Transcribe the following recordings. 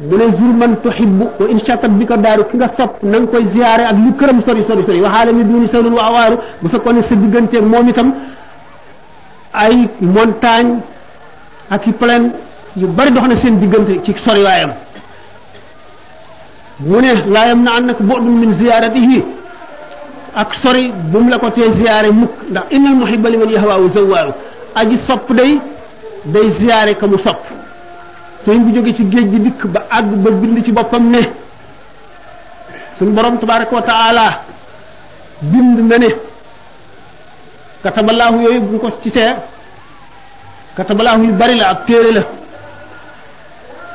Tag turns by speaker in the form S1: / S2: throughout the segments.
S1: mu ne zur man tuhibbu wa in shatat bi ko daaru ki nga sopp na nga koy ziyaare ak lu këram sori sori sori waxaale mi duuni sawlun wa awaaru bu fekkoon ne sa diggante moom itam ay montagne ak i plaine yu bari dox na seen diggante ci sori waayam mu ne laa yam na an nag bu'dun min ziyaaratihi ak sori bu mu la ko tee ziyaare mukk ndax innal muhibba liman yahwaahu zawwaaru aji sopp day day ziyaare ka mu sopp sëñ bu jóge ci géej gi dikk ba àgg ba bind ci boppam ne suñu borom tabaraka wa taala bind na ne katabalaahu yooyu bu ko ci see katabalaahu yu bari la ab téere la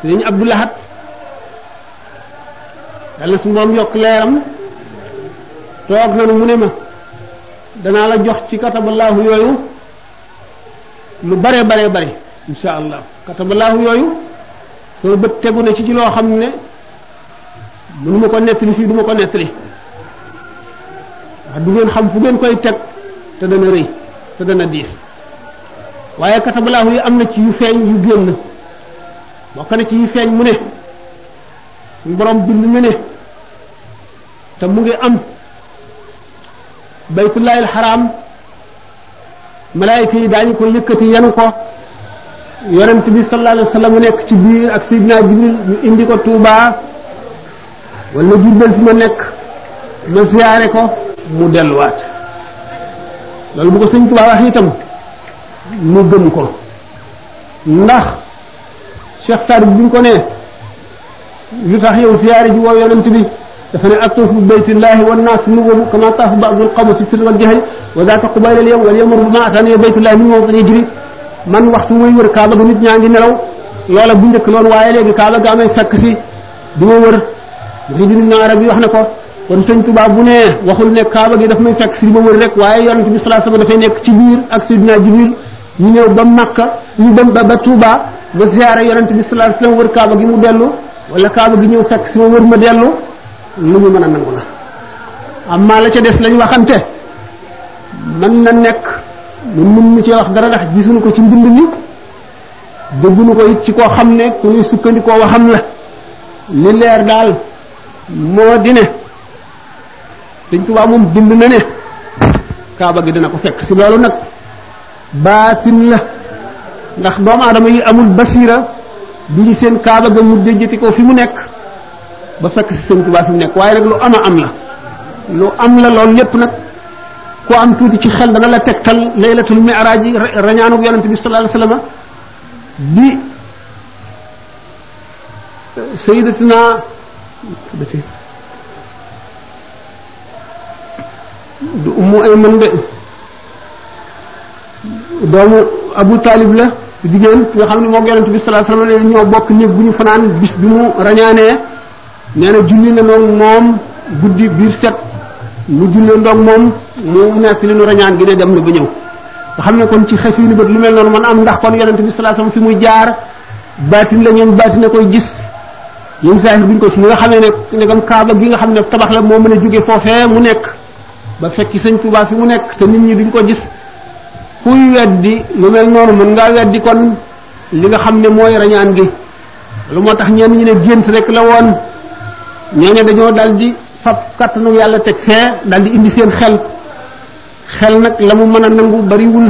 S1: sëñ Abdou Lahad yàlla su moom yokk leeram toog nanu mu ne ma danaa la jox ci katabalaahu yooyu lu bare bare bare insha allah kataballahu yooyu sama bët tegu na ci ci loo xam ne mënu ma ko nettali fii du ma ko nettali wax du ngeen xam fu ngeen koy teg te dana rëy te dana diis waaye katabalaahu yi am na ci yu feeñ yu génn bokk na ci yu feeñ mu ne suñu borom bind na ne te mu ngi am baytullaahil xaraam malaayika yi daañu ko yëkkati yenu ko yonent bi sallallahu alayhi wa sallam mu nekk ci biir ak Seydina Jibril ñu indi ko Touba wala Jurbel fi ma nekk ma ziyaare ko mu delluwaat loolu bu ko sëñ Touba wax itam mu gëm ko ndax Cheikh Saad bi ñu ko nee lu tax yow siyaare ji woo yonent bi dafa ne atuuf bi baytillahi wan naas nuwamu kama taafu ba'dul qawmi fi sirri wal jahri wa zaaka qubayla al yawm wal yamur bima atani baytullahi min mawdin yajri man waxtu muy wër kaaba ga nit ñaa ngi nelaw loola bu njëkk loon waaye léegi kaaba ga amee fekk si di ma wër waxi dinu na arab yi wax na ko kon sëñ Tuubaa bu ne waxul ne kaaba gi daf may fekk si di ma wër rek waaye yonent bi sallallahu alayhi wasallam dafay nekk ci biir ak Seydina Jibril ñu ñëw ba Makka ñu dem ba ba Touba ba ziyaara yonent bi sallallahu alayhi wasallam wër Kaaba gi mu dellu wala Kaaba gi ñëw fekk si ma wër ma dellu lu ñu mën a nangu la amma la ca des lañ waxante mën na nekk ñun mën ñu cee wax dara ndax gisuñu ko ci mbind mi dégguñu ko it ci koo xam ne ku ñuy sukkandikoo waxam la li leer daal moo di ne sëñ Tuubaa moom bind na ne kaaba gi dana ko fekk si loolu nag baatin la ndax doomu aadama yi amul basiira du ñu seen kaaba ga mu déjjati ko fi mu nekk ba fekk si sëñ Tuubaa fi mu nekk waaye nag lu ama am la lu am la loolu lépp nag ku am tuuti ci xel dana la tegtal laylatul mi'raaj yi rañaanug yonent bi sallallahu alayhi wasallam bi sayyidatina du ummu ayman de doomu abu taalib la jigéen nga xam ne moo yonent bi sallallahu alayhi wasallam ñoo bokk néeg bu ñu fanaan bis bi mu rañaanee nee na julli na noonu moom guddi biir set mu julli ndoog moom mu nekk li nu rañaan gi ne dem na ba ñëw nga xam ne kon ci xef yi ni bët lu mel noonu man am ndax kon yonente bi sallallahu alayhi wasallam fi muy jaar baatin la ñoom baatin a koy gis ñun saahir buñ ko si nga xamee ne ndegam kaaba gi nga xam ne tabax la moo mën a jóge foofee mu nekk ba fekki sëñ Tuubaa fi mu nekk te nit ñi duñ ko gis kuy weddi lu mel noonu mën ngaa weddi kon li nga xam ne mooy rañaan gi lu moo tax ñenn ñu ne gént rek la woon ñooñu dañoo dal di fab kàttanu yàlla teg fee dal di indi seen xel xel nag la mu mën a nangu bariwul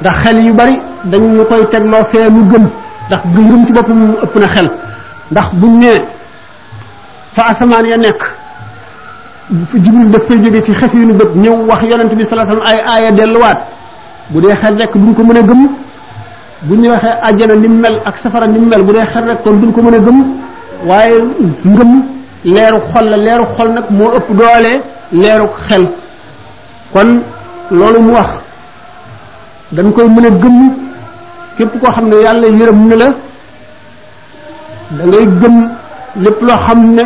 S1: ndax xel yu bari dañ ñu koy tegloo fee lu gëm ndax gëm ci boppam ëpp na xel ndax buñ nee fa asamaan ya nekk jibril daf fay jóge ci xef yi nu bët ñëw wax yonent bi sallallahu alayhi wasallam ay aaya delluwaat bu dee xel rek duñ ko mën a gëm bu ñu waxee àjjana ni mel ak safara ni mel bu dee xel rek kon duñ ko mën a gëm waaye ngëm leeru xol la leeru xol nag moo ëpp doole leeru xel kon loolu mu wax dañ koy mën a gëm képp koo xam ne yàlla yërëm na la da ngay gëm lépp loo xam ne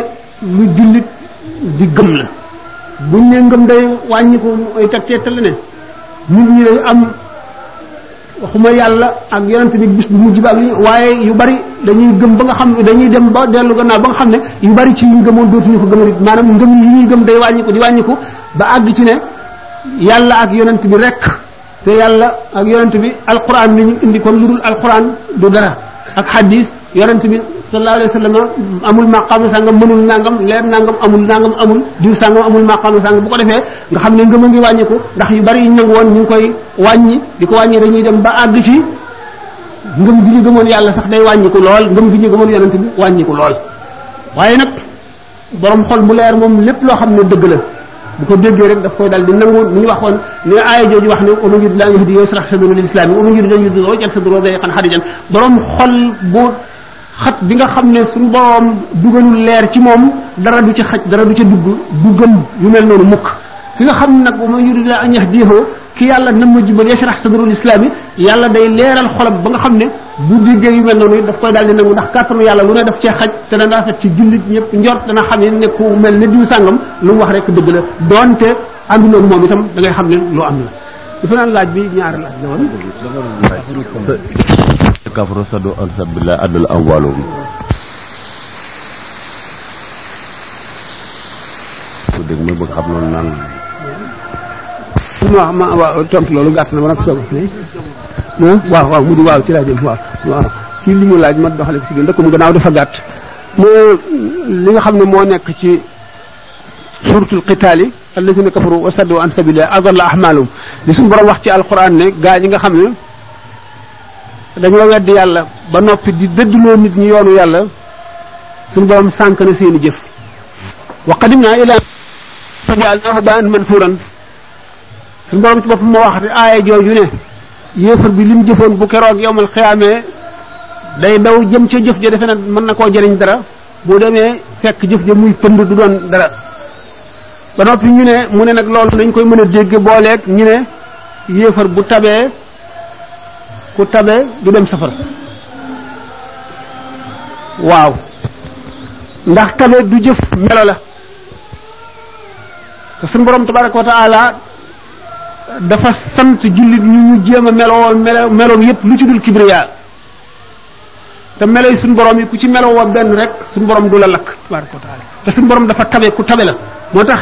S1: lu jullit di gëm la buñ ne ngëm day wàññi ko ay teg teetal ne nit ñi dañu am waxuma yàlla ak yonent bi bis bu mujj ba ak yu waaye yu bari dañuy gëm ba nga xam ne dañuy dem ba dellu gannaaw ba nga xam ne yu bari ci ñu gëmoon dootuñu ko gëm nit maanaam ngëm yi ñuy gëm day wàññi ko di wàññi ko ba àgg ci ne yàlla ak yonent bi rek te yàlla ak yonent bi alquran mi ñu indi kon lu dul alquran du dara ak xadis yonent bi sallallahu alayhi wa sallam amul maqaama sàngam mënul nangam leer nangam amul nangam amul diw sàngam amul maqaama sàngam bu ko defee nga xam ne ngëm a ngi wàññiku ndax yu bari yu ñu nangu woon ñu ngi koy wàññi di ko wàññi dañuy dem ba àgg ci ngëm gi ñu gëmoon yàlla sax day wàññiku lool ngëm gi ñu gëmoon yonent bi wàññiku lool waaye nag borom xol bu leer moom lépp loo xam ne dëgg la bu ko déggee rek daf koy dal di nangu ni ñu waxoon ne aaya jooju wax ne wa man yurid laa yahdi yasrah sadra lil islaami wa man yurid an yudillahu yaj'al sadrahu dayqan harijan borom xol bu xat bi nga xam ne suñu borom dugalul leer ci moom dara du ci xaj dara du ci dugg du gëm yu mel noonu mukk ki nga xam nag wa man yurid laa an yahdiyahu ki yàlla nam ma jubal yasrah sadra lil islaami yàlla day leeral xolam ba nga xam ne bu diggee yu mel noonu it daf koy daal di nangu ndax kàttanu yàlla lu ne daf cee xaj te dana rafet ci jullit ñëpp njort dana xam ne ku mel ne diw sàngam lu mu wax rek dëgg la doonte ànduloon moom itam da ngay xam ne lu am la dafa naan laaj bi ñaari laaj la woon
S2: kafro sado an sabila adal awwalo ko dégg ma bëgg xam loolu naan
S1: ma ma waaw tontu loolu gàtt na ma nag soog waaw waaw mu di waaw ci laa jëm waaw waaw ci li mu laaj ma doxale ko si gën dëkkum gannaaw dafa gàtt mais li nga xam ne moo nekk ci suratul qitaal yi allazina kafaru wa saddu an sabilillah adalla ahmalum li suñu borom wax ci alquran ne gaa ñi nga xam ne dañoo weddi yàlla ba noppi di dëdduloo nit ñi yoonu yàlla suñu borom sànk na seeni jëf wa qadimna ila ma ja'alnahu haba'an mansuran suñu borom ci boppam moo wax ne aaya jooju ne yéefar bi lim jëfoon bu keroog yowmal xiyaamee day daw jëm ca jëf ja defe na mën na koo jëriñ dara boo demee fekk jëf ja muy pënd du doon dara ba noppi ñu ne mu ne nag loolu nañ koy mën a dégg booleeg ñu ne yéefar bu tabee ku tabe du dem safara waaw ndax tabe du jëf melo la te suñu borom tabaraka wa taala dafa sant jullit ñu ñu jéem a meloo melo meloom yépp lu ci dul kibriya te melo yi suñu borom yi ku ci melo woo benn rek suñu borom du la lakk tabaraka wa taala te suñu borom dafa tabe ku tabe la moo tax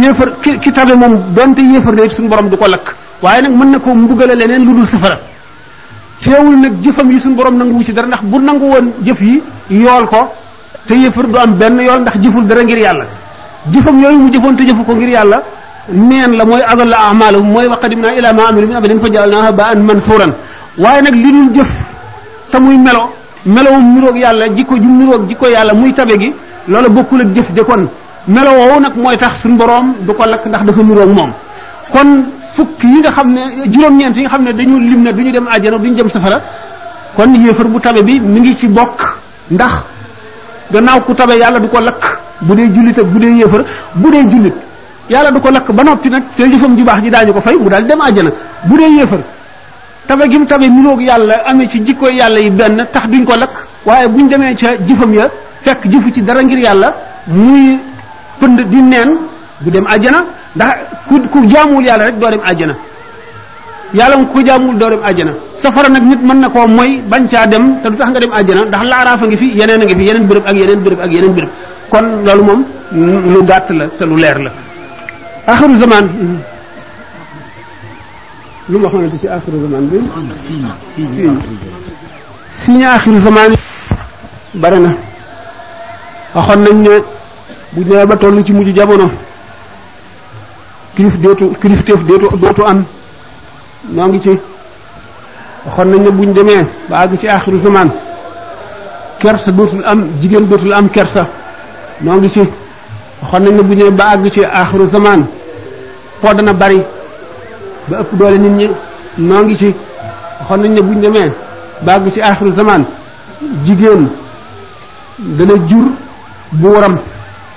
S1: yéefar ki ki tabe moom donte yéefar la it suñu borom du ko lakk waaye nag mën na koo mbugale leneen lu dul safara teewul nag jëfam yi suñu borom nanguwu ci dara ndax bu nangu woon jëf yi yool ko te yéefar du am benn yoon ndax jëful dara ngir yàlla jëfam yooyu mu jëfoon te jëfu ko ngir yàlla neen la mooy adalla amalahum mooy wa qadimna ila ma amilu min amalin fa jaalnaha baan mansuran waaye nag li dul jëf te muy melo melowum niroog yàlla jikko ju niroog jikko yàlla muy tabe gi loola bokkul ak jëf jëkkoon melo woowu nag mooy tax suñu boroom du ko lakk ndax dafa niroog moom kon fukk yi nga xam ne juróom-ñeent yi nga xam ne dañu lim ne du ñu dem àjjana du ñu dem safara kon yéefar bu tabe bi mi ngi ci bokk ndax gannaaw ku tabe yàlla du ko lakk bu dee jullit ak bu dee yéefar bu dee jullit yàlla du ko lakk ba noppi nag te jëfam ju baax ji daañu ko fay mu daal dem àjjana bu dee yéefar tabe gi mu tabe niroog yàlla amee ci jikko yàlla yi benn tax duñ ko lakk waaye buñ demee ca jëfam ya fekk jëfu ci dara ngir yàlla muy pënd di neen du dem àjjana ndax ku ku jaamuwul yàlla rek doo dem àjjana yàlla nga ko jaamul doo dem àjjana safara nag nit mën na koo mooy bañ caa dem te du tax nga dem àjjana ndax laaraaf a ngi fi yeneen a ngi fi yeneen béréb ak yeneen béréb ak yeneen béréb kon loolu moom lu gàtt la te lu leer la axiru zaman lu ma xamante ci axiru zaman bi signe axiru zaman bare na waxoon nañ ne bu ñëwee ba toll ci mujj jamono kilif deetu kilifteef deetu dootu am ñoo ngi ci waxoon nañ ne buñ demee ba àgg ci axiru zaman kersa dootul am jigéen dootul am kersa ñoo ngi ci waxoon nañ ne buñ demee ba àgg ci axiru zaman po dana bari ba ëpp doole nit ñi ñoo ngi ci waxoon nañ ne buñ demee ba àgg ci axiru zaman jigéen dana jur bu waram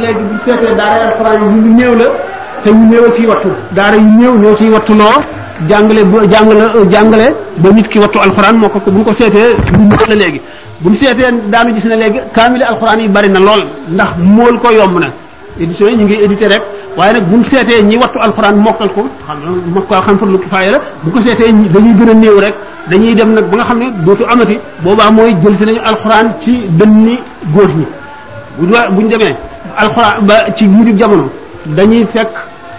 S1: léegi bu seetee daara alxuraan yi ñu néew la te ñu néew ciy wattu daara yu néew ñoo ciy wattu loo jàngale ba jàngale jàngale ba nit ki wattu alxuraan moo ko bu ñu ko seetee lu néew la léegi buñ seetee daanu gis ne léegi kaamili alxuraan yi bari na lool ndax mool ko yomb na édition yi ñu ngi édité rek waaye nag buñ seetee ñi wattu alxuraan mokkal ko xam mokkal xam farlu kifaaya la bu ko seetee dañuy gën a néew rek dañuy dem nag ba nga xam ne dootu amati boobaa mooy jël si nañu alxuraan ci dënni góor ñi bu buñ demee alxuraan ba ci mujub jamono dañuy fekk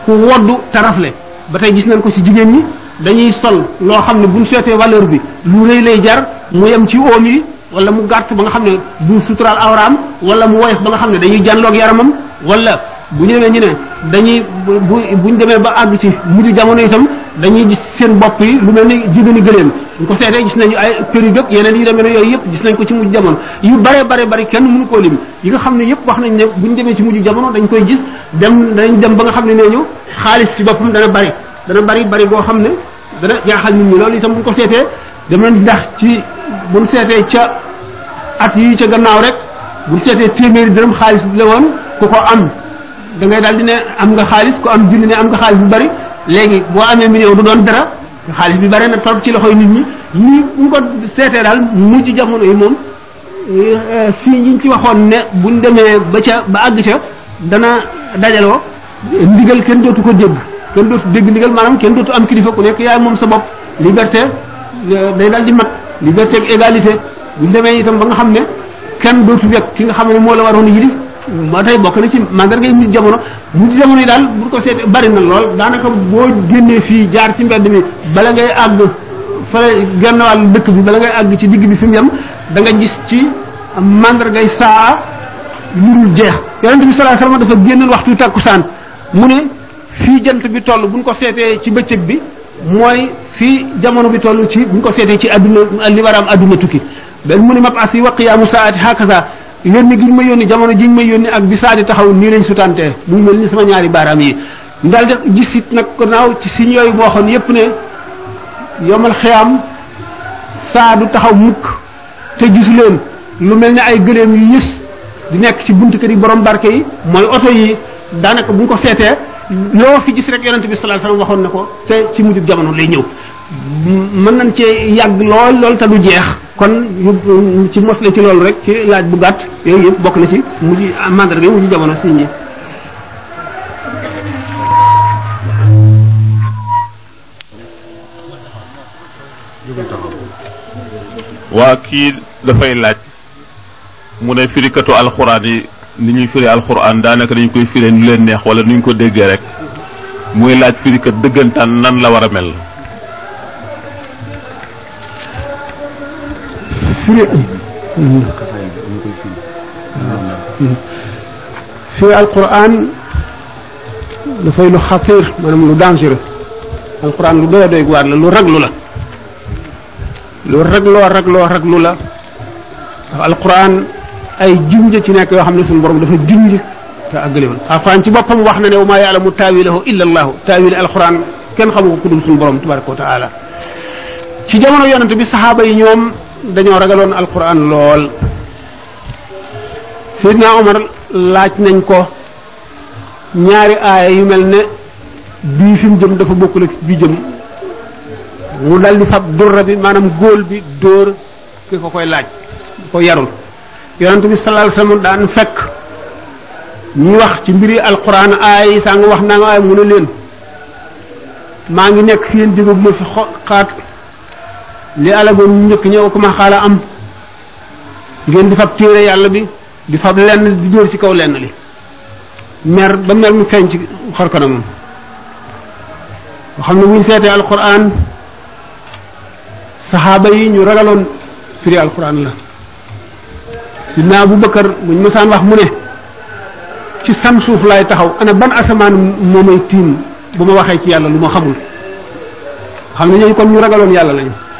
S1: ku woddu tarafle ba tey gis nañ ko si jigéen ñi dañuy sol loo xam ne buñ seetee valeur bi lu rëy lay jar mu yem ci oom yi wala mu gàtt ba nga xam ne du suturaal awraam wala mu woyof ba nga xam ne dañuy jànloog yaramam wala bu ñu demee ñu ne dañuy bu bu ñu demee ba àgg ci mujj jamono itam dañuy gis seen bopp yi lu mel ni jigéeni gëléem ñu ko seetee gis nañu ay période ak yeneen yu demee ne yooyu yëpp gis nañ ko ci mujj jamono yu bare bare bari kenn mënu koo lim yi nga xam ne yëpp wax nañ ne bu ñu demee ci mujj jamono dañ koy gis dem dañ dem ba nga xam ne nee ñu xaalis ci boppam dana bari dana bari bari goo xam ne dana jaaxal nit ñi loolu itam bu ñu ko seetee dem nañ ndax ci bu ñu seetee ca at yi ca gannaaw rek bu ñu seetee téeméeri dërëm xaalis bi la woon ku ko am da ngay daal di ne am nga xaalis ku am junni ne am nga xaalis bu bari léegi boo amee million du doon dara xaalis bi bari na trop ci loxoy nit ñi lii bu ñu ko seetee daal mujj jamono yi moom si ñu ci waxoon ne buñ demee ba ca ba àgg ca dana dajaloo ndigal kenn dootu ko dégg kenn dootu dégg ndigal maanaam kenn dootu am kilifa ku nekk yaay moom sa bopp liberté day dal di mat liberté ak égalité buñ demee itam ba nga xam ne kenn dootu wekk ki nga xam ne moo la waroon yilif ba tey bokk na ci mandarga yi nit jamono mu ci jamono yi daal bu ko seet bari na lool daanaka boo génnee fii jaar ci mbedd mi bala ngay àgg fële genn wàllu dëkk bi bala ngay àgg ci digg bi fi mu yem da nga gis ci mandargay saa lu dul jeex yonent bi sallallahu alayhi wasallam dafa génnoon waxtu takkusaan mu ne fii jant bi toll buñ ko seetee ci bëccëg bi mooy fii jamono bi toll ci buñ ko seetee ci adduna li war a am adduna tukki benn mu ne mab'asi wa qiyaamu saa'ati hakaza yónni gi ñu ma yónni jamono ji ñu ma yónni ak bi saa di taxaw nii lañ sutantee mu mel ni sama ñaari baaraam yi daal def gis it nag gannaaw ci siñ yooyu moo xoon yépp ne yomal xiyam saa du taxaw mukk te gisu leen lu mel ni ay gëléem yu yës di nekk ci buntu kër yi borom barke yi mooy oto yi daanaka bu ñu ko seetee loo fi gis rek yonent bi sallallahu alayhi wasallam waxoon na ko te ci mujjub jamono lay ñëw mën nañ cee yàgg lool lool te du jeex kon yu ci mos la ci loolu rek ci laaj bu gàtt yooyu yëpp bokk na ci mujj mandarga yi mujj jamono si ñi
S3: waa kii dafay laaj mu ne firikatu alxuraan yi ni ñuy firi alxuraan daanaka dañu koy firee nu leen neex wala nu ñu ko déggee rek muy laaj firikat dëggantaan nan la war a mel.
S1: firi firi alxuraan dafay lu xatiir maanaam lu dangereux alxuraan lu doy doy waar la lu raglu la. lu ragloo ragloo raglu la ndax alquran ay junj ci nekk yoo xam ne suñu borom dafa junj te àggalewul alquran ci boppam wax na ne wa maa yaalamu taawilahu illa allahu taawil alquran kenn xamu ko ku dul suñu borom tabaraka wa taala ci jamono yonent bi saxaaba yi ñoom dañoo ragaloon alquran lool Seydina Omar laaj nañ ko ñaari aaya yu mel ne bii fi mu jëm dafa bokkul ak bi jëm mu dal di fab durra bi maanaam góol bi dóor ki ko koy laaj ko yarul yonent bi sallallahu alayhi wasallam daan fekk ñu wax ci mbiri alquran aaya yi saa nga wax naa nga aaya mu ne leen maa ngi nekk fi yéen jóge bu ma fi xaat li alagoon ñu njëkk ñëw ku ma xaala am ngeen di fab téere yàlla bi di fab lenn di dóor ci kaw lenn li mer ba mel mu feeñ ci xar kanamam xam ne bu ñu seetee alquran saxaaba yi ñu ragaloon firi alquran la sidna Abu Bakar bu ñu mësaan wax mu ne ci sam suuf laay taxaw ana ban asamaan moo may tiim bu ma waxee ci yàlla lu ma xamul xam ne ñooñu kon ñu ragaloon yàlla lañu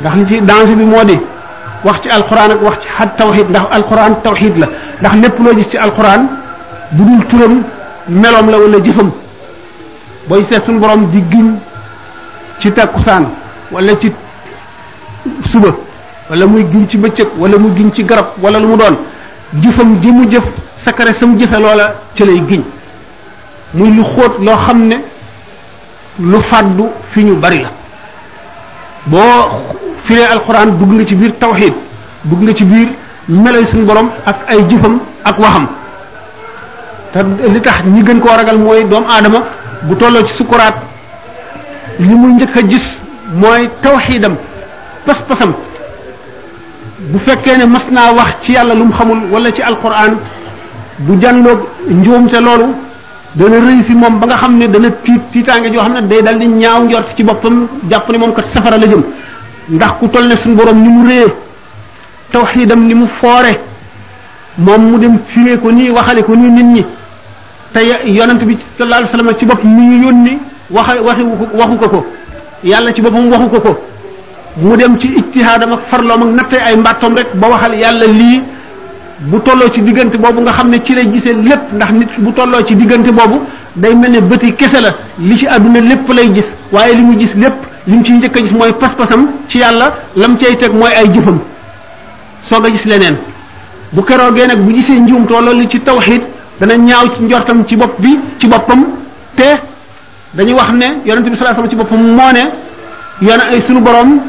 S1: ndax li ci danger bi moo di wax ci alxuraan ak wax ci xat tawxid ndax alxuraan tawxid la ndax lépp loo gis ci alxuraan bu dul turam meloom la wala jëfam booy seet suñu borom di giñ ci takkusaan wala ci suba wala muy giñ ci bëccëg wala mu giñ ci garab wala lu mu doon jëfam ji mu jëf sakare sam jëfe loola ci lay giñ muy lu xóot loo xam ne lu fàddu fi ñu bari la boo firee alxuraan dugg nga ci biir tawxiid dugg nga ci biir melay suñu borom ak ay jëfam ak waxam te li tax ñi gën koo ragal mooy doomu aadama bu tolloo ci sukuraat li muy njëkk a gis mooy tawxiidam pas-pasam bu fekkee ne mas naa wax ci yàlla lu mu xamul wala ci alquran bu jànloog njuumte loolu dana rëy fi moom ba nga xam ne dana tiit tiitaange joo xam ne day dal di ñaaw njort ci boppam jàpp ne moom kat safara la jëm ndax ku toll ne suñu borom ni mu réyee tawxiidam ni mu foore moom mu dem firee ko nii waxale ko nii nit ñi te yonent bi sallallahu alayhi wasallam ci bopp mu ñu yónni waxa waxi waxu ko ko yàlla ci boppam waxu ko ko mu dem ci ijtihaadam ak farloom ak nattee ay mbàttoom rek ba waxal yàlla lii bu tolloo ci diggante boobu nga xam ne ci lay gisee lépp ndax nit bu tolloo ci diggante boobu day mel ne bëti kese la li ci àdduna lépp lay gis waaye li mu gis lépp li mu ciy njëkk a gis mooy pas-pasam ci yàlla lam cay teg mooy ay jëfam soog a gis leneen bu keroogee nag bu gisee njuum tolloo li ci tawxiid dana ñaaw ci njortam ci bopp bi ci boppam te dañu wax ne yonent bi sallallahu alayhi wasallam ci boppam moo ne yoon ay sunu borom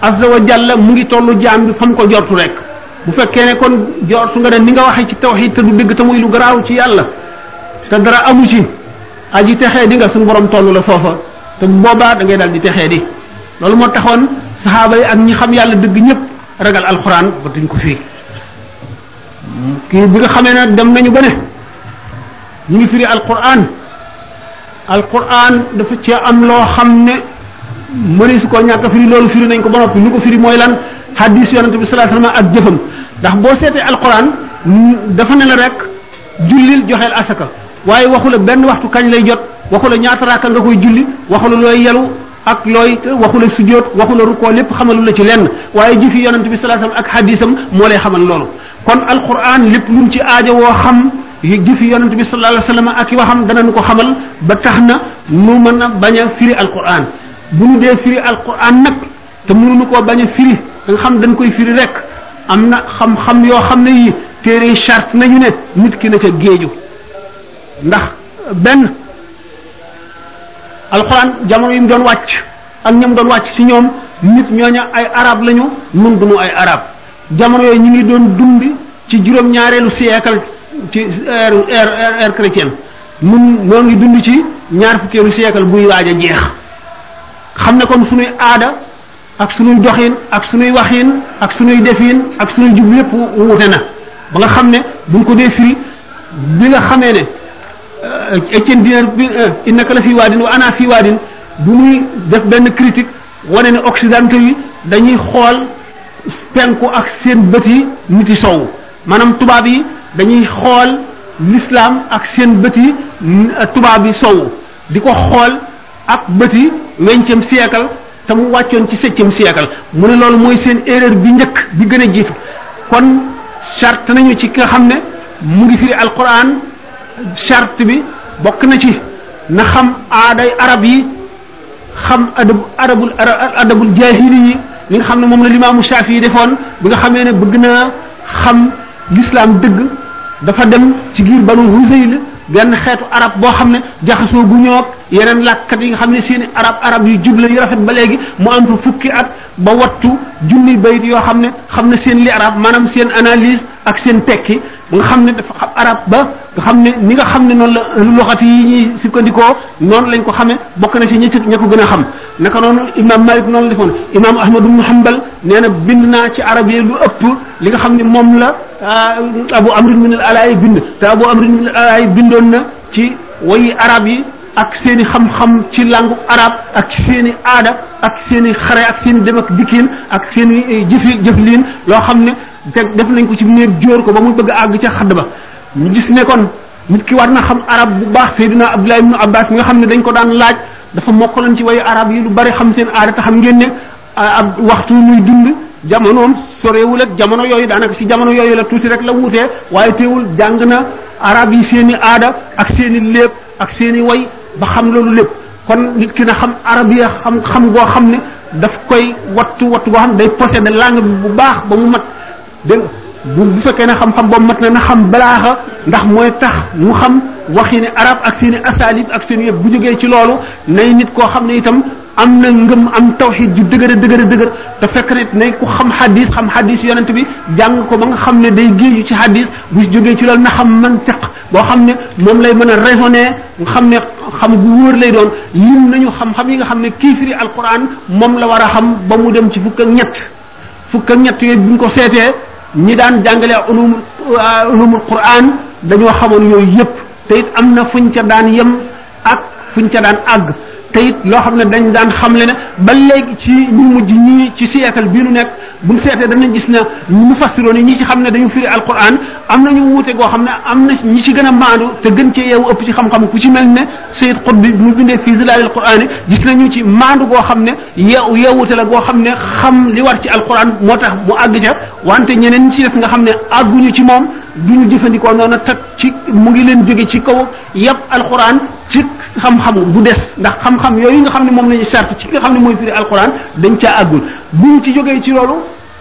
S1: azza wa jalla mu ngi tollu jaam bi fa mu ko jortu rek bu fekkee ne kon jortu nga ne ni nga waxee ci tawhid te du dëgg te muy lu garaaw ci yàlla te dara amu ci aji texee di nga sunu borom tollu la foofa te bu boobaa da ngay daal di texee di loolu moo taxoon saxaaba yi ak ñi xam yàlla dëgg ñëpp ragal alxuraan ba duñ ko fii kii bi nga xamee ne dem nañu ba ne ñu ngi firi alquran alquran dafa ci am loo xam ne mënees ko ñàkk a firi loolu firi nañ ko ba noppi ñu ko firi mooy lan hadis yonent bi sallallahu alayhi wasallam ak jëfam ndax boo seetee alquran dafa ne la rek jullil joxeel asaka waaye waxu la benn waxtu kañ lay jot waxu la ñaata raaka nga koy julli waxu la looy yelu ak looy waxu la sujjóot waxu la rukkoo lépp xamalu la ci lenn waaye jëfi yonent bi sallallahu alayhi wasallam ak hadisam moo lay xamal loolu kon alquran lépp lu mu ci aajo woo xam jëfi yonent bi sallallahu alayhi wasallam ak i waxam danañu ko xamal ba tax na nu mën a bañ a firi alquran bu ñu dee firi alquran nag te mënuñu koo bañ a firi da nga xam dañ koy firi rek am na xam-xam yoo xam ne yi téere charte nañu ne nit ki na ca géeju ndax benn alxuraan jamono yi mu doon wàcc ak ñoom doon wàcc ci ñoom nit ñooñu ay arab lañu nun duñu ay arab jamono yooyu ñu ngi doon dund ci juróom-ñaareelu siècle ci ère ère ère chrétienne nun ñoo ngi dund ci ñaar fukkeelu siècle buy waaj a jeex xam ne kon suñuy aada ak sunuy doxin ak sunuy waxin ak sunuy defin ak sunuy jub yépp wuute na ba nga xam ne buñ ko dee firi bi nga xamee ne Étienne dina bi innaka la fii waadin wa ana fii waadin bu muy def benn critique wane ne occidentaux yi dañuy xool penku ak seen bët yi nit yi sow maanaam tubaab yi dañuy xool l'islam ak seen bët yi tubaab yi sow di ko xool ak bëti vingtième siècle te mu wàccoon ci septième siècle mu ne loolu mooy seen erreur bi njëkk bi gën a jiitu kon charte nañu ci ki nga xam ne mu ngi firi alquran charte bi bokk na ci na xam aaday arab yi xam adab arabul adabul jaahili yi li nga xam ne moom la limaamu Shaafi yi defoon bi nga xamee ne bëgg naa xam l'islam dëgg dafa dem ci giir banu Huzayl benn xeetu arab boo xam ne jaxasoo bu ñoog yeneen làkkat yi nga xam ne seeni arab arab yu jubla yu rafet ba léegi mu am fa fukki at ba wattu junni bayit yoo xam ne xam ne seen li arab maanaam seen analyse ak seen tekki nga xam ne dafa xam arab ba nga xam ne ni nga xam ne noonu la loxati yi ñuy sukkandikoo noonu lañ ko xamee bokk na si ñi si ña ko gën a xam naka noonu imam malik noonu la defoon imam ahmad ibn hanbal nee na bind naa ci arab yi lu ëpp li nga xam ne moom la ah, abu amrin min al alaay bind te abu amrin min al alaay bindoon na ci wayi arab yi ak seeni xam-xam ci langu arab ak seeni aada ak seeni xare ak seeni dem ak dikkiin ak seeni eh, jëfi jëfliin loo xam ne def nañ ko ci néeg jóor ko ba mu bëgg a àgg ca xadd ba ñu gis ne kon nit ki war na xam arab bu baax Seydina Abdullah ibn Abbas mi nga xam ne dañ ko daan laaj dafa mokkaloon ci wayu arab yi lu bari xam seen aada te xam ngeen ne ab waxtu muy dund jamonoom sorewul ak jamono yooyu daanaka si jamono yooyu la tuuti rek la wuutee waaye teewul jàng na arab yi seen i aada ak seen i léeb ak seen i way ba xam loolu lépp kon nit ki na xam arab yi xam xam goo xam ne daf koy wattu wattu goo xam ne day posséder langue bi bu baax ba mu mat dégg nga bu bu fekkee ne xam-xam boobu mat na na xam balaaxa ndax mooy tax mu xam waxi ne arab ak seen i asalib ak seen yëpp bu jógee ci loolu nay nit koo xam ne itam am na ngëm am tawxid ju dëgër dëgër dëgër te fekk ne nay ku xam xadis xam xadis yonent bi jàng ko ba nga xam ne day géeju ci xadis bu jógee ci loolu na xam mantiq boo xam ne moom lay mën a raisonner nga xam ne xam gu wóor lay doon lim nañu xam-xam yi nga xam ne kii firi alquran moom la war a xam ba mu dem ci fukk ak ñett fukk ak ñett yooyu bu ñu ko seetee ñi daan jàngale ulumul euh, ulumul quran dañoo xamoon yooyu yëpp te it am na fuñ ca daan yem ak fuñ ca daan àgg te it loo xam ne dañ daan xamle ne ba léegi ci ñu mujj ñii ci siècle bii nu nekk bu ñu seetee danañ gis ne mu fassiroon yi ñi ci xam ne dañu firi alquran am nañu wuute goo xam ne am na ñi ci gën a maandu te gën cee yeewu ëpp ci xam-xam ku ci mel ne Sayyid Qutb bi mu bindee fii zilalil quran yi gis nañu ci maandu goo xam ne yeew yeewute la goo xam ne xam li war ci alquran moo tax mu àgg ca wante ñeneen ñi ci def nga xam ne àgguñu ci moom du ñu jëfandikoo noonu tag ci mu ngi leen jóge ci kaw yàpp alquran ci xam-xam bu des ndax xam-xam yooyu nga xam ne moom la ñu sart ci nga xam ne mooy firi alquran dañ caa àggul bu ñu ci jógee ci loolu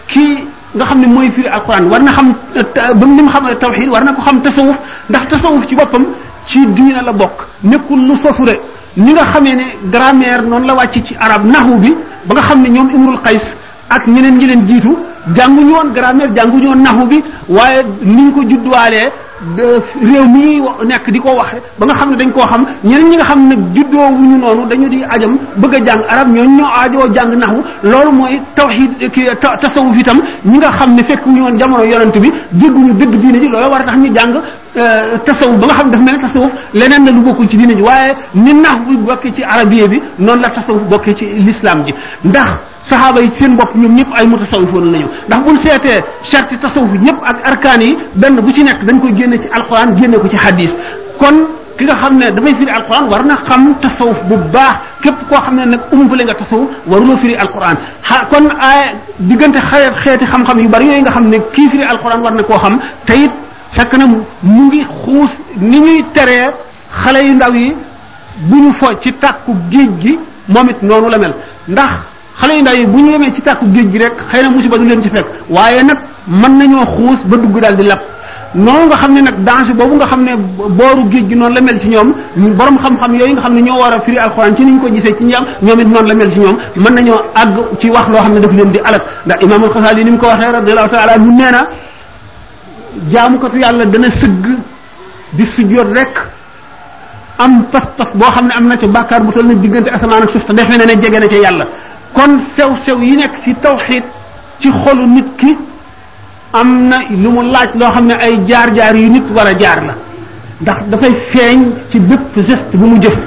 S1: kii nga xam ne mooy firi alquran war na xam ba mu lim xam tawxid war na ko xam tasawuf ndax tasawuf ci boppam ci diina la bokk nekkul lu sosu de ni nga xamee ne grammaire noonu la wàcc ci arab naxu bi ba nga xam ne ñoom imrul qays ak ñeneen ñi leen jiitu jànguñu woon grammaire jànguñu woon naxu bi waaye ni ñu ko judduwaalee réew mi nekk di ko waxe ba nga xam ne dañ koo xam ñeneen ñi nga xam ne nag juddoo wuñu noonu dañu di ajam bëgg a jàng arab ñooñu ñoo aajoo jàng naxu loolu mooy tawxid ki tasawuf itam ñi nga xam ne fekk wuñu woon jamono yonent bi dégguñu dëgg diine ji loolu war a tax ñu jàng euh, tasawuf ba nga xam daf mel ne tasawuf leneen na lu bokkul ci diine ji waaye ni nax bu bokkee ci arabiye bi noonu la tasawuf bokkee ci l'islam ji ndax saxaaba yi seen bopp ñoom ñëpp ay mutasawifoon lañu ndax buñ seetee charte tasawuf ñëpp ak arkaan yi benn bu ci nekk dañ koy génne ci alquran génne ko ci hadis kon ki nga xam ne dafay firi alquran war na xam tasawuf bu baax képp koo xam ne nag umpale nga tasawuf waruloo firi alquran xa kon aaya diggante xeeti xam-xam yu bari yooyu nga xam ne kii firi alquran war na koo xam te fekk na mu ngi xuus ni ñuy teree xale yu ndaw yi bu ñu fo ci tàkku géej gi moom it noonu la mel ndax xale yu ndaw yi bu ñu yemee ci tàkku géej gi rek xëy na musiba du leen ci fekk waaye nag mën nañoo xuus ba dugg daal di lab noonu nga xam ne nag danger boobu nga xam ne booru géej gi noonu la mel ci ñoom borom xam-xam yooyu nga xam ne ñoo war a firi alxuraan ci niñ ko gisee ci ñam ñoom it noonu la mel ci ñoom mën nañoo àgg ci wax loo xam ne daf leen di alak ndax imaamul Xasaali ni mu ko waxee radiyallahu taala mu nee na jaamukatu yàlla dana sëgg di sujjóot rek am pas-pas boo xam ne am na ca bàkkaar bu tal na diggante asamaan ak suuf te defe na ne jege na ca yàlla kon sew-sew yi nekk ci tawxiid ci xolu nit ki am na lu mu laaj loo xam ne ay jaar-jaar yu nit war a jaar la ndax dafay feeñ ci bépp geste bu mu jëf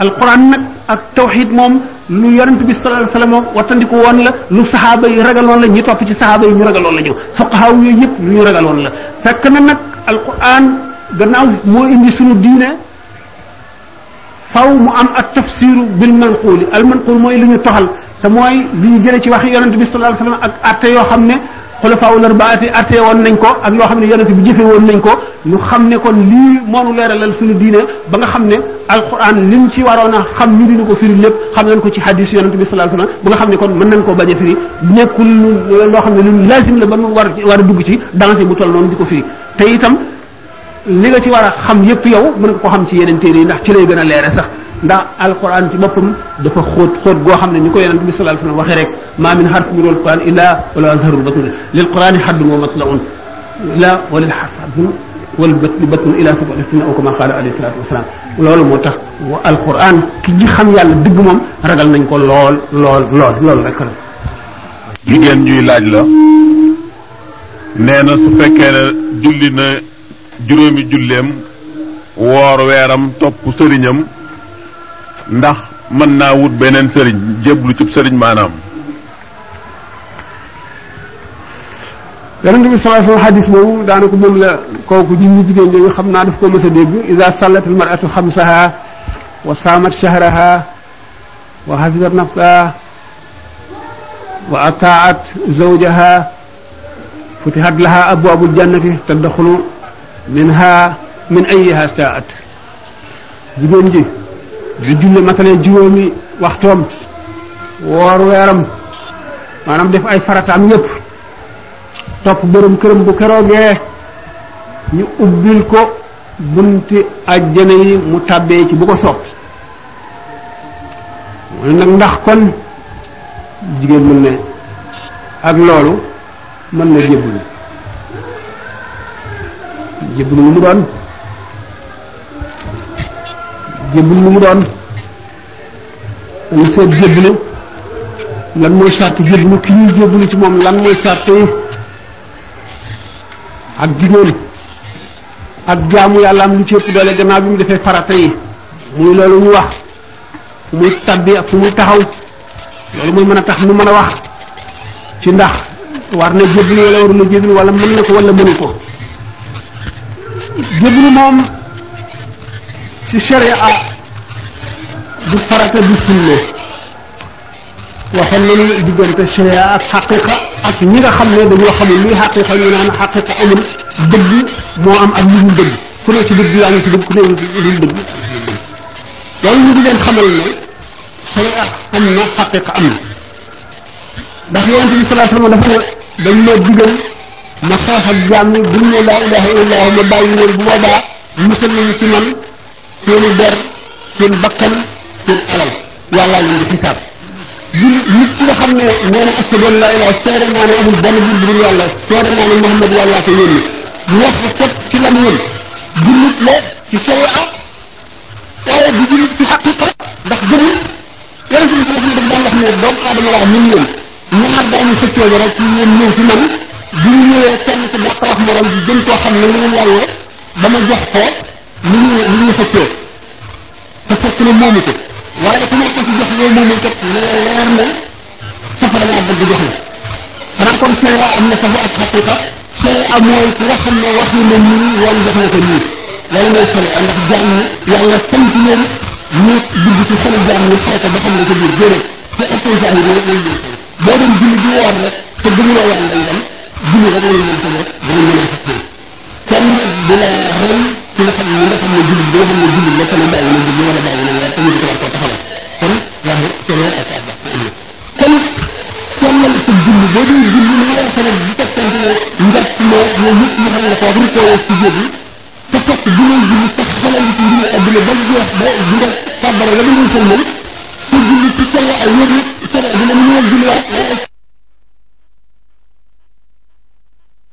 S1: alquran nag ak tawxiid moom lu yonent bi sallallahu alayhi wasallam wattandiku woon la lu saxaaba yi ragaloon la ñi topp ci saxaaba yi ñu ragaloon la ñu fuqaha yooyu yëpp lu ñu ragaloon la fekk na nag alquran gannaaw moo indi suñu diine faw mu am ak tafsiru bil manquli al manqul mooy li ñu toxal te mooy li ñu jële ci waxi yonent bi sallallahu alayhi wasallam ak atte yoo xam ne xulafaawu larbaati attee woon nañ ko ak loo xam ne yonent bi jëfe woon nañ ko ñu xam ne kon lii moonu leeralal suñu diine ba nga xam ne alquran liñ ci waroon a xam ñu dina ko firi lépp xam nañ ko ci hadis yonent bi sallallahu alayhi wasallam ba nga xam ne kon mën nañ koo bañ a firi nekkul loo xam ne lu lazim la ba mu war war a dugg ci danger bu toll noonu di ko firi te itam li nga ci war a xam yépp yow mën nga ko xam ci yeneen téere yi ndax ci lay gën a leere sax ndax alquran ci boppam dafa xóot xóot goo xam ne ni ko yonent bi sallallahu alayhi wasallam waxee rek ma min harfin min alquran illa wala azharul batn lil qurani haddun wa matlaun illa wa lil harf haddun wal batn batn ila sab'ati batn aw kama qala alayhi salatu wasalam loolu moo tax wa alquran ki ñi xam yàlla dëgg moom ragal nañ ko lool lool lool loolu rek la
S3: jigéen ñuy laaj la nee na su fekkee ne julli na juróomi julleem woor weeram topp sëriñam ndax mën naa wut beneen sëriñ jéblu cib sëriñ maanaam
S1: yonent bi sallallahu alayhi wasallam xadis boobu daanaka moom la kooku ji ñu jigéen ñooñu xam naa daf ko mës a dégg ida sallat al mar'atu xamsaha wa saamat shahraha wa xafisat nafsaha wa ataat zawjaha futihat laha abwaabul jannati tadxulu minha min ayiha saat jigéen ji di julli matale juróomi waxtoom woor weeram maanaam def ay farataam yépp topp borom këram bu keroogee ñu ubbil ko bunti àjjana yi mu tàbbee ci bu ko soob nag ndax kon jigéen mën na ak loolu mën na jébbalu jébbalu lu mu doon jébbalu lu mu doon dañu seet jébbalu lan mooy sart jébbalu ki ñuy jébbalu ci moom lan mooy sart yi ak jigéen ak jaamu yàlla am lu ci ëpp doole gannaaw bi mu defee farata yi muy loolu ñu wax fu muy tabbi ak fu muy taxaw loolu mooy mën a tax nu mën a wax ci ndax war na jébbalu wala waru na jébbalu wala mën na ko wala mënu ko jébbalu moom ci sharia du farata du sunna waxoon nañu diggante sharia ak xaqiqa ak ñi nga xam ne dañoo xamul luy xaqiqa ñu naan xaqiqa amul dëgg moo am ak lu dul dëgg ku ne ci dëgg yaa ngi ci dëgg ku ne lu dul dëgg loolu ñu di leen xamal ne sharia am na xaqiqa am na ndax yonente bi salaa sallam dafa ne dañ ma digal ma xeex ak jàmm bu ñu ne laa ilaha illallah ma bàyyi leen bu boobaa musal nañu ci man seen i der seen bakkan seen alal yàlla leen di xisaab li nit ki nga xam ne nee na ashhadu an laa ilaaha seede naa ne amul benn buur bu dul yàlla seede naa ne Muhammad yàlla ko yónni mu wax ko set ci lam yónni jullit la ci sharia waaye du jullit ci xaqiqa ndax gëmul yonent bi sallallahu alayhi wa sallam daan wax ne doomu aadama laa ñun ñoom ñaar daañu xëccoo bi rek ñoom ñëw ci man bu ñu ñëwee kenn ci dàq wax morom bi gën koo xam ne lu mu yàlla ba ma jox ko lu ñuy lu ñuy xëccoo te fekk na moomu ko waaye ku nekk ci jox loo moomul kat na la leer na safara laa bëgg jox la xanaa kon seera am na safa ak xaqiqa seera mooy ki nga xam ne waxu na nii wala jox na ko nii loolu mooy solo ndax jaam ñi yàlla sant leen ñu dugg ci xolu jaam ñi seeta ba xam ne ko biir déedéet te ëppee jaam yi rek lañ leen boo doon julli di woor rek te gëmuloo yàlla itam julli rek lañ leen tëjee dinañ mën a kenn du la roy ci nga xam ne nga xam ne jullit bi nga xam ne jullit la sama bàyyi na julli wala bàyyi na weer te ñu ko war koo taxawal kon waaw te loolu ak ak baax am na kon sellal sa julli boo dee julli mu war a sellal bu fekkente ne njàpp moo ne nit ñi xam ne foofu ko war si jóg te fekk bi ngay julli sax xelal ci julli adduna ba jeex ba di nga kàbbara la ngay sëlmal sa julli ci sell ak wér nit sell dina mu ñëw julliwaat